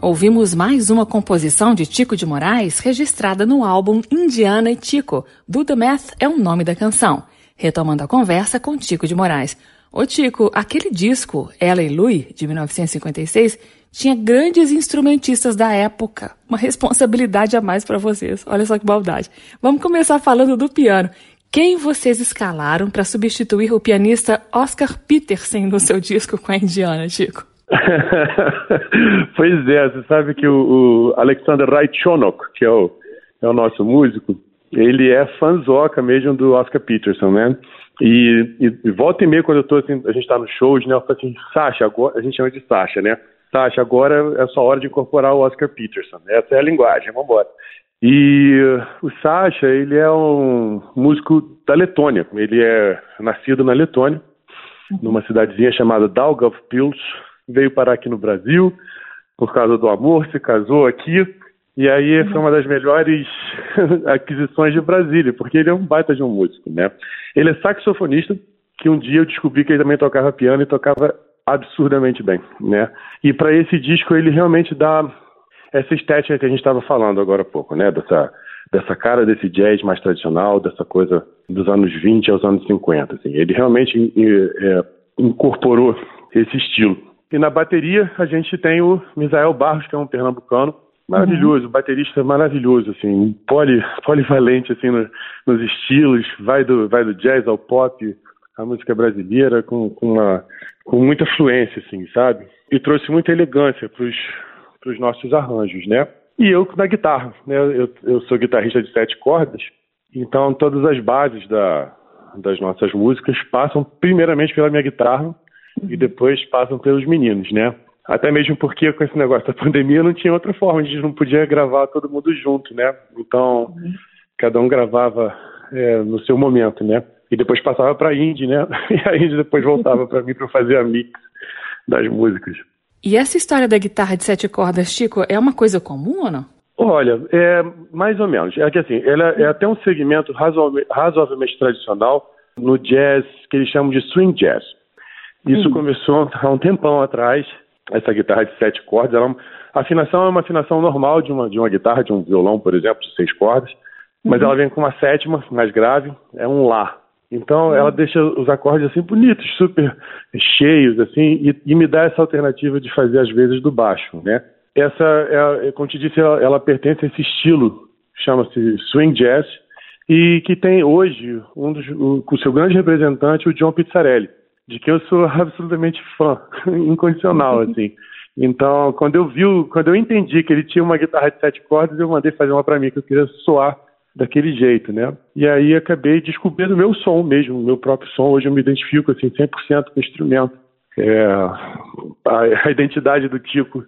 Ouvimos mais uma composição de Tico de Moraes registrada no álbum Indiana e Tico. Do The Math é o nome da canção. Retomando a conversa com Tico de Moraes. Ô Tico, aquele disco, Ela e Louie, de 1956, tinha grandes instrumentistas da época. Uma responsabilidade a mais para vocês. Olha só que maldade. Vamos começar falando do piano. Quem vocês escalaram para substituir o pianista Oscar Peterson no seu disco com a Indiana, Chico? (laughs) pois é, você sabe que o, o Alexander Raichonok, que é o, é o nosso músico, ele é fanzoca mesmo do Oscar Peterson, né? E, e, e volta e meia, quando eu tô assim, a gente tá no shows, né? Eu falo assim, Sasha, agora, a gente chama de Sasha, né? Sasha, agora é só hora de incorporar o Oscar Peterson. Essa é a linguagem, vamos embora. E o Sasha, ele é um músico da Letônia. Ele é nascido na Letônia, numa cidadezinha chamada Daugavpils. Veio parar aqui no Brasil por causa do amor, se casou aqui. E aí foi uma das melhores (laughs) aquisições de Brasília, porque ele é um baita de um músico, né? Ele é saxofonista, que um dia eu descobri que ele também tocava piano e tocava absurdamente bem, né? E para esse disco ele realmente dá essa estética que a gente estava falando agora há pouco, né? Dessa dessa cara desse jazz mais tradicional, dessa coisa dos anos 20 aos anos 50, assim. Ele realmente é, incorporou esse estilo. E na bateria a gente tem o Misael Barros, que é um pernambucano, maravilhoso, uhum. baterista maravilhoso, assim, poli, polivalente assim no, nos estilos, vai do vai do jazz ao pop, a música brasileira com, com uma com muita fluência, assim, sabe? E trouxe muita elegância para os nossos arranjos, né? E eu na guitarra, né? Eu, eu sou guitarrista de sete cordas, então todas as bases da, das nossas músicas passam primeiramente pela minha guitarra e depois passam pelos meninos, né? Até mesmo porque com esse negócio da pandemia não tinha outra forma, a gente não podia gravar todo mundo junto, né? Então, uhum. cada um gravava é, no seu momento, né? e depois passava para a Indy, né? (laughs) E a Indy depois voltava para mim para fazer a mix das músicas. E essa história da guitarra de sete cordas, Chico, é uma coisa comum ou não? Olha, é mais ou menos. É que assim, ela é até um segmento razoavelmente tradicional no jazz que eles chamam de swing jazz. Isso uhum. começou há um tempão atrás. Essa guitarra de sete cordas, ela, é a afinação é uma afinação normal de uma de uma guitarra, de um violão, por exemplo, de seis cordas Mas uhum. ela vem com uma sétima, mais grave, é um Lá. Então uhum. ela deixa os acordes assim bonitos, super cheios, assim, e, e, me dá essa alternativa de fazer as vezes do baixo, né? Essa, é, como te disse, ela, ela pertence a esse estilo, chama-se swing jazz, e que tem hoje um dos, o, o seu grande representante, o John Pizzarelli, de que eu sou absolutamente fã, (laughs) incondicional, (laughs) assim. Então, quando eu vi, quando eu entendi que ele tinha uma guitarra de sete cordas, eu mandei fazer uma para mim que eu queria soar daquele jeito, né? E aí acabei descobrindo o meu som mesmo, o meu próprio som. Hoje eu me identifico assim 100% com o instrumento. É, a, a identidade do tipo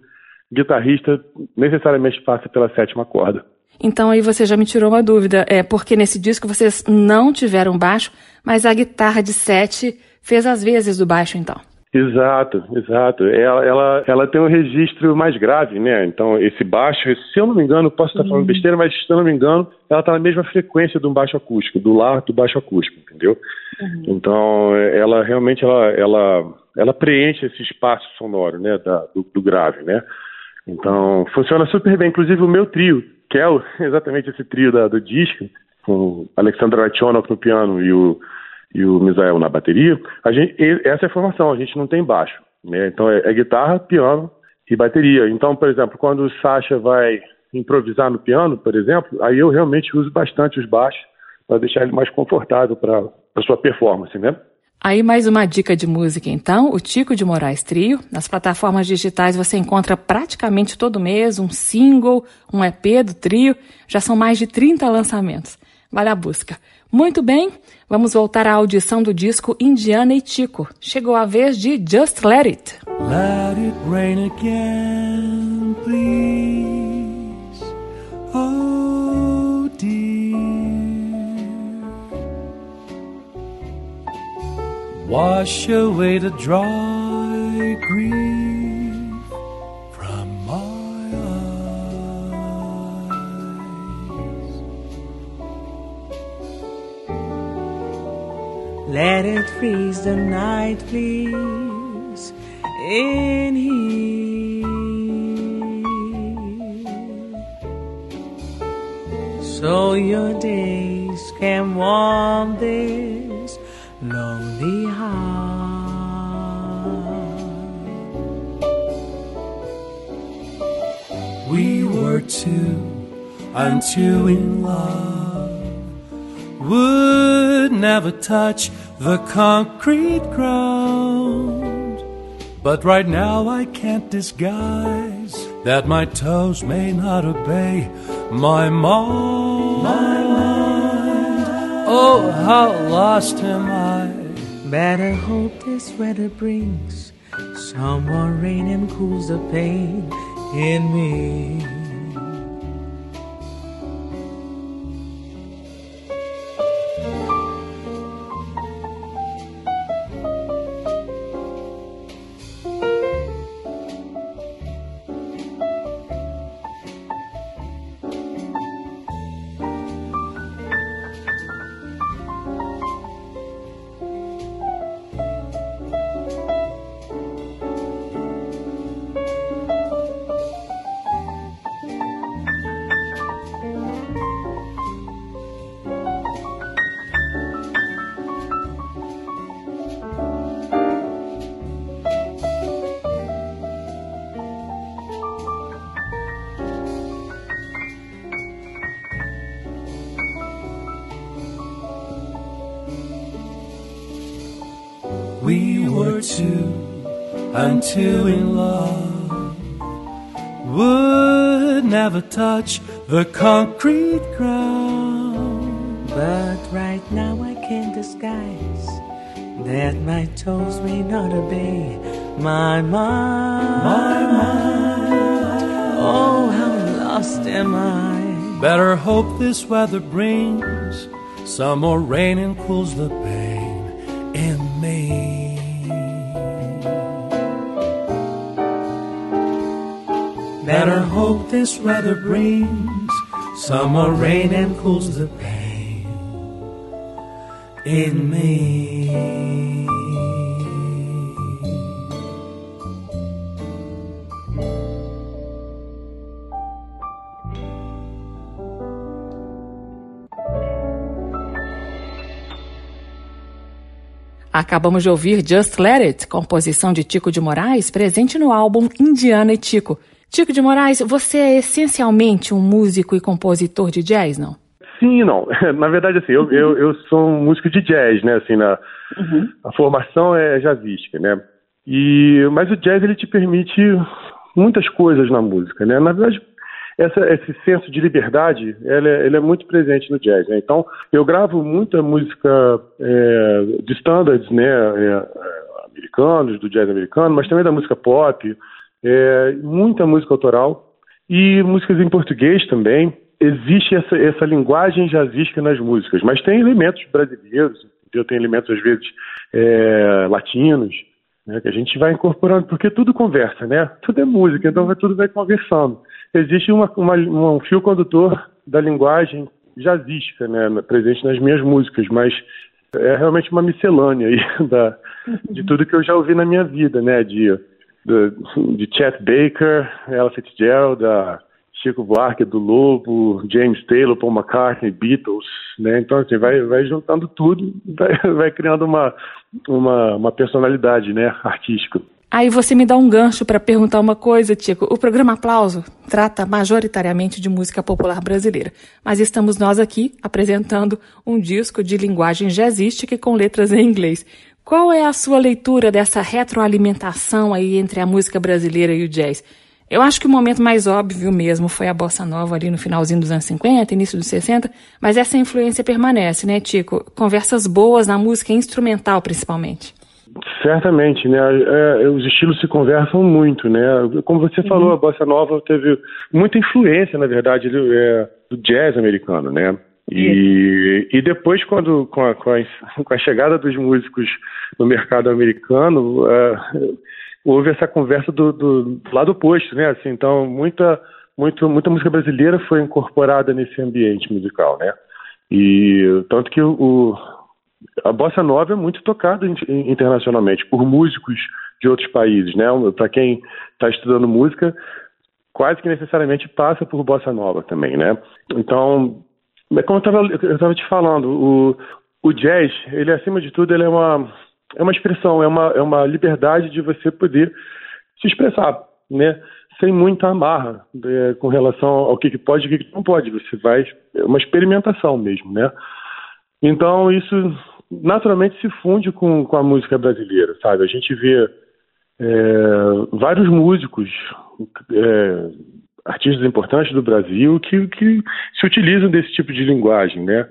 guitarrista necessariamente passa pela sétima corda. Então aí você já me tirou uma dúvida, é porque nesse disco vocês não tiveram baixo, mas a guitarra de sete fez as vezes do baixo então. Exato, exato. Ela, ela, ela tem um registro mais grave, né? Então, esse baixo, se eu não me engano, posso estar falando uhum. besteira, mas se eu não me engano, ela está na mesma frequência de um baixo acústico, do lá do baixo acústico, entendeu? Uhum. Então, ela realmente ela, ela, ela preenche esse espaço sonoro, né? Da, do, do grave, né? Então, funciona super bem. Inclusive, o meu trio, que é o, (laughs) exatamente esse trio da, do disco, com o Alexandre Rachonok no piano e o e o Misael na bateria, a gente, essa é a formação, a gente não tem baixo. Né? Então é, é, guitarra, piano e bateria. Então, por exemplo, quando o Sasha vai improvisar no piano, por exemplo, aí eu realmente uso bastante os baixos para deixar ele mais confortável para a sua performance, né? Aí mais uma dica de música então, o Tico de Moraes Trio. Nas plataformas digitais você encontra praticamente todo mês um single, um EP do trio. Já são mais de 30 lançamentos. Vale a busca. Muito bem, vamos voltar à audição do disco Indiana e Tico. Chegou a vez de Just Let It. Let it rain again, please. Oh dear. Wash away the dry grief. Let it freeze the night, please, in here. So your days can warm this lonely heart. We were two and two in love. Would never touch the concrete ground. But right now I can't disguise that my toes may not obey my mind. My mind. Oh, how lost am I? Better hope this weather brings some more rain and cools the pain in me. Two in love would never touch the concrete ground. But right now I can't disguise that my toes may not obey my mind. My mind. Oh, how lost am I? Better hope this weather brings some more rain and cools the pain this weather brings. Summer rain and cools the pain in me. Acabamos de ouvir Just Let It, composição de Tico de Moraes, presente no álbum Indiana e Tico, Tico de Moraes, você é essencialmente um músico e compositor de jazz, não? Sim e não. (laughs) Na verdade, assim, eu, eu, eu sou um músico de jazz, né? Assim, na, uhum. a formação é jazzística, né? E, mas o jazz, ele te permite muitas coisas na música, né? Na verdade, essa, esse senso de liberdade, ele é, ele é muito presente no jazz, né? Então, eu gravo muita música é, de standards, né? É, americanos, do jazz americano, mas também da música pop, é, muita música autoral e músicas em português também. Existe essa, essa linguagem jazzística nas músicas, mas tem elementos brasileiros, eu tenho elementos às vezes é, latinos, né, que a gente vai incorporando, porque tudo conversa, né? Tudo é música, então tudo vai conversando. Existe uma, uma, um fio condutor da linguagem jazzística, né, presente nas minhas músicas, mas é realmente uma miscelânea aí (laughs) da, de tudo que eu já ouvi na minha vida, né? De de Chet Baker, Ella Fitzgerald, da Chico Buarque, do Lobo, James Taylor, Paul McCartney, Beatles, né? Então, assim, vai, vai juntando tudo, vai, (laughs) vai criando uma, uma, uma personalidade, né, artística. Aí você me dá um gancho para perguntar uma coisa, Tico. O programa Aplauso trata majoritariamente de música popular brasileira, mas estamos nós aqui apresentando um disco de linguagem jazzística e com letras em inglês. Qual é a sua leitura dessa retroalimentação aí entre a música brasileira e o jazz? Eu acho que o momento mais óbvio mesmo foi a bossa nova ali no finalzinho dos anos 50, início dos 60, mas essa influência permanece, né, Tico? Conversas boas na música instrumental, principalmente. Certamente, né? É, é os estilos se conversam muito, né? Como você uhum. falou, a bossa nova teve muita influência, na verdade, do, é, do jazz americano, né? E, e depois, quando, com a, com, a, (laughs) com, a, chegada dos músicos no mercado americano, uh, houve essa conversa do, do, do, lado oposto, né? Assim, então, muita, muito, muita música brasileira foi incorporada nesse ambiente musical, né? E tanto que o, a bossa nova é muito tocada internacionalmente por músicos de outros países, né? Para quem está estudando música, quase que necessariamente passa por bossa nova também, né? Então como eu estava te falando, o, o jazz, ele acima de tudo, ele é uma, é uma expressão, é uma, é uma liberdade de você poder se expressar, né? Sem muita amarra é, com relação ao que, que pode e o que, que não pode. Você vai. É uma experimentação mesmo, né? Então, isso naturalmente se funde com, com a música brasileira, sabe? A gente vê é, vários músicos é, artistas importantes do Brasil que, que se utilizam desse tipo de linguagem, né?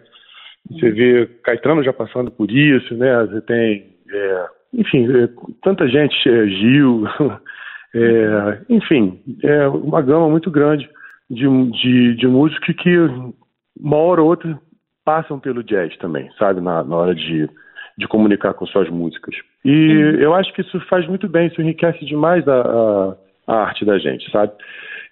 Você vê Caetano já passando por isso, né? Você tem, é, enfim, é, tanta gente, é, Gil, (laughs) é, enfim, é uma gama muito grande de, de, de músicos que uma hora ou outra passam pelo jazz também, sabe? Na, na hora de, de comunicar com suas músicas. E eu acho que isso faz muito bem, isso enriquece demais a, a, a arte da gente, sabe?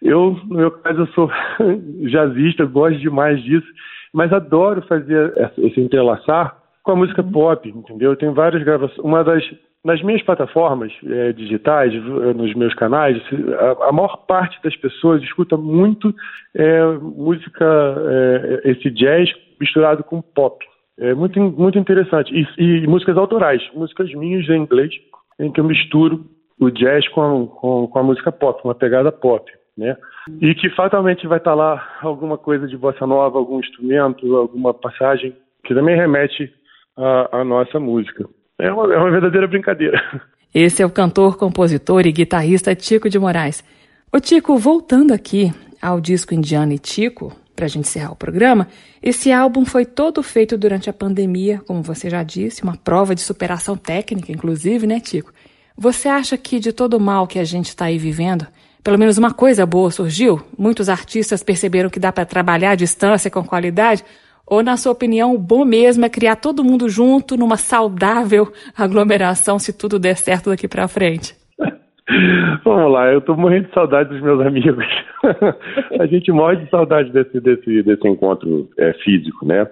Eu, no meu caso, eu sou (laughs) jazzista, gosto demais disso, mas adoro fazer esse entrelaçar com a música pop, entendeu? Eu tenho várias gravações. Uma das nas minhas plataformas é, digitais, nos meus canais, a, a, maior parte das pessoas escuta muito é, música, é, esse jazz misturado com pop. É muito, muito interessante. E, e, músicas autorais, músicas minhas em inglês, em que eu misturo o jazz com, com, com a música pop, uma pegada pop né? E que fatalmente vai estar lá alguma coisa de bossa nova, algum instrumento, alguma passagem que também remete à, à nossa música. É uma, é uma verdadeira brincadeira. Esse é o cantor, compositor e guitarrista Tico de Moraes. O Tico, voltando aqui ao disco Indiano e Tico, para a gente encerrar o programa, esse álbum foi todo feito durante a pandemia, como você já disse, uma prova de superação técnica, inclusive, né, Tico? Você acha que de todo o mal que a gente está aí vivendo, pelo menos uma coisa boa surgiu? Muitos artistas perceberam que dá para trabalhar à distância com qualidade? Ou, na sua opinião, o bom mesmo é criar todo mundo junto numa saudável (laughs) aglomeração se tudo der certo daqui para frente? (laughs) Vamos lá, eu estou morrendo de saudade dos meus amigos. (laughs) a gente morre de saudade desse, desse, desse encontro é, físico, né?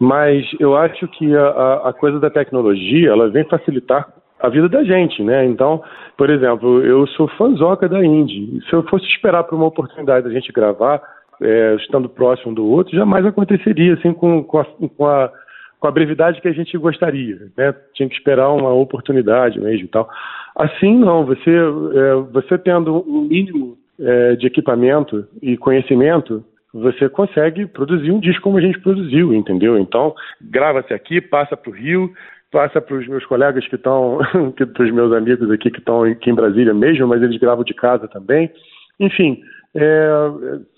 Mas eu acho que a, a coisa da tecnologia ela vem facilitar a vida da gente, né? Então, por exemplo, eu sou fãzoca da Indy. Se eu fosse esperar por uma oportunidade da gente gravar, é, estando próximo do outro, jamais aconteceria assim com, com, a, com a, com a brevidade que a gente gostaria, né? Tinha que esperar uma oportunidade mesmo e tal. Assim, não. Você, é, você tendo um mínimo é, de equipamento e conhecimento, você consegue produzir um disco como a gente produziu, entendeu? Então, grava-se aqui, passa para o Rio, passa para os meus colegas que estão, (laughs) para os meus amigos aqui que estão aqui em Brasília mesmo, mas eles gravam de casa também. Enfim, é,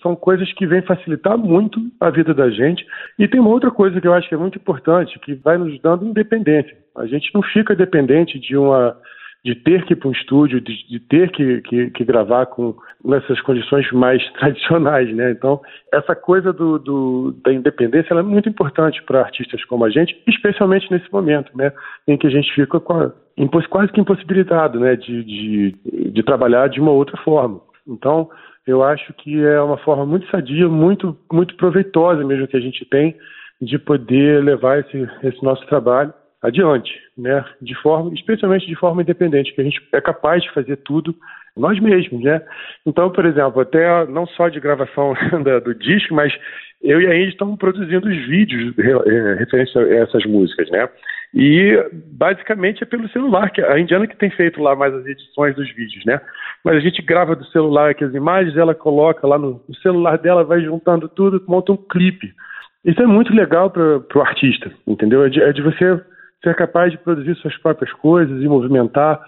são coisas que vêm facilitar muito a vida da gente. E tem uma outra coisa que eu acho que é muito importante, que vai nos dando independência. A gente não fica dependente de uma de ter que ir para um estúdio, de, de ter que, que, que, gravar com nessas condições mais (laughs) tradicionais, né? Então, essa coisa do, do da independência é muito importante para artistas como a gente, especialmente nesse momento, né? Em que a gente fica a, quase que impossibilitado, né? De, de, de trabalhar de uma outra forma. Então, eu acho que é uma forma muito sadia, muito, muito proveitosa mesmo que a gente tem de poder levar esse, esse nosso trabalho adiante, né? De forma, especialmente de forma independente, que a gente é capaz de fazer tudo nós mesmos, né? Então, por exemplo, até não só de gravação (laughs) do disco, mas eu e a Indy estamos produzindo os vídeos é, referentes a essas músicas, né? E basicamente é pelo celular, que a Indiana que tem feito lá mais as edições dos vídeos, né? Mas a gente grava do celular aqui as imagens, ela coloca lá no, no celular dela, vai juntando tudo, monta um clipe. Isso é muito legal para o artista, entendeu? É de, é de você ser capaz de produzir suas próprias coisas e movimentar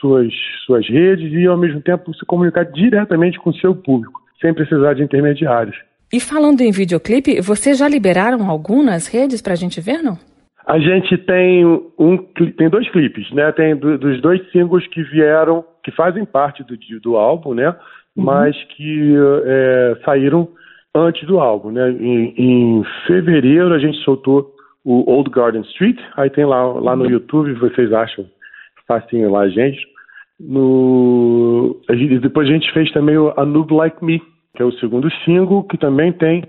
suas, suas redes e, ao mesmo tempo, se comunicar diretamente com o seu público, sem precisar de intermediários. E falando em videoclipe, vocês já liberaram algumas redes para a gente ver, não? A gente tem um tem dois clipes, né? Tem do, dos dois singles que vieram, que fazem parte do, do álbum, né? Uhum. Mas que é, saíram antes do álbum, né? Em, em fevereiro a gente soltou o Old Garden Street, aí tem lá, lá no YouTube, vocês acham facinho lá a gente. No, depois a gente fez também o A Noob Like Me, que é o segundo single, que também tem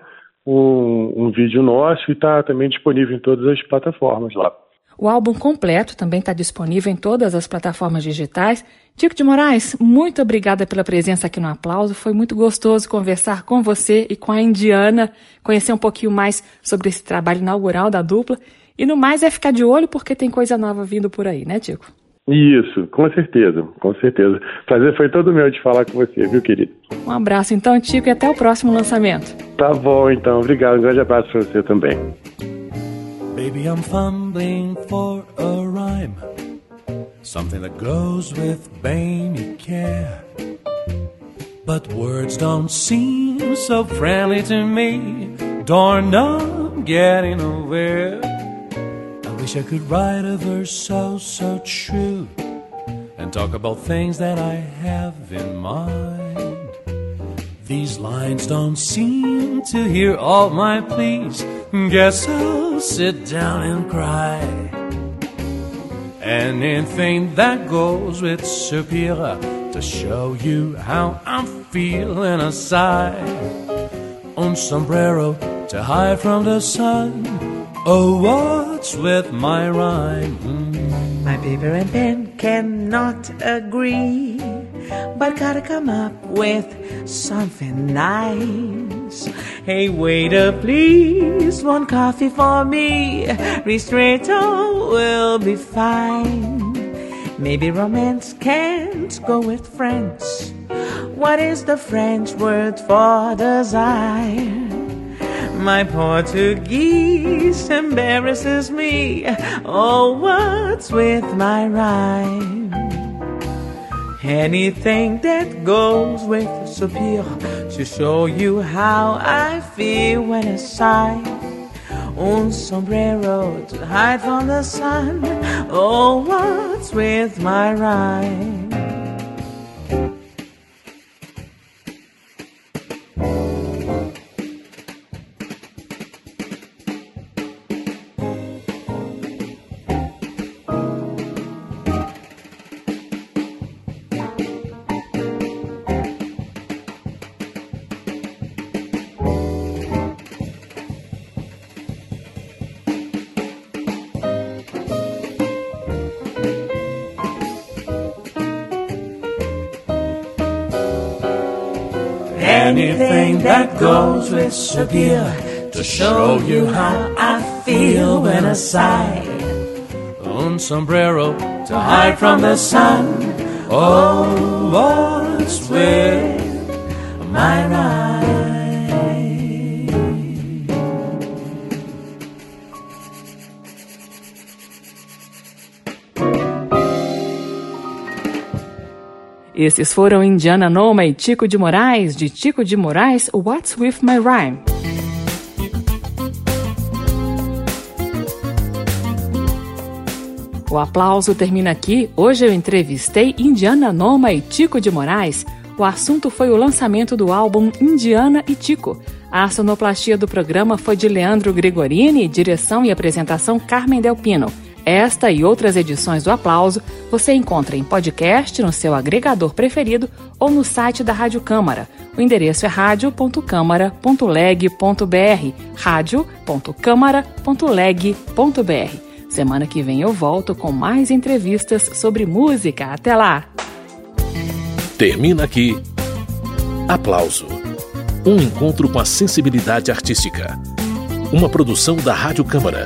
um, um vídeo nosso e está também disponível em todas as plataformas lá. O álbum completo também está disponível em todas as plataformas digitais. Tico de Moraes, muito obrigada pela presença aqui no Aplauso. Foi muito gostoso conversar com você e com a Indiana, conhecer um pouquinho mais sobre esse trabalho inaugural da dupla. E no mais é ficar de olho porque tem coisa nova vindo por aí, né, Tico? Isso, com certeza, com certeza. Prazer foi todo meu de falar com você, viu, querido? Um abraço então, Tico, e até o próximo lançamento. Tá bom, então. Obrigado. Um grande abraço para você também. Baby, I'm fumbling for a rhyme. Something that goes with baby care. But words don't seem so friendly to me. Darn, I'm getting nowhere. I wish I could write a verse so, so true. And talk about things that I have in mind. These lines don't seem to hear all my pleas. Guess I'll sit down and cry. Anything that goes with superior to show you how I'm feeling a sigh. Un sombrero to hide from the sun. Oh, what's with my rhyme? Mm. My paper and pen cannot agree, but gotta come up with something nice. Hey, waiter, please, one coffee for me. Ristretto will be fine. Maybe romance can't go with friends. What is the French word for desire? My Portuguese embarrasses me. Oh, what's with my rhyme? Anything that goes with a superior to show you how I feel when I sigh. Un sombrero to hide from the sun. Oh, what's with my rhyme? Anything that goes with Shakira to show you how I feel when I sigh. Un sombrero to hide from the sun. Oh, Lord's with my ride. Esses foram Indiana Noma e Tico de Moraes, de Tico de Moraes, What's With My Rhyme. O aplauso termina aqui. Hoje eu entrevistei Indiana Noma e Tico de Moraes. O assunto foi o lançamento do álbum Indiana e Tico. A sonoplastia do programa foi de Leandro Gregorini, direção e apresentação Carmen Delpino. Esta e outras edições do Aplauso você encontra em podcast no seu agregador preferido ou no site da Rádio Câmara. O endereço é radio.câmara.leg.br radio.câmara.leg.br Semana que vem eu volto com mais entrevistas sobre música. Até lá! Termina aqui. Aplauso. Um encontro com a sensibilidade artística. Uma produção da Rádio Câmara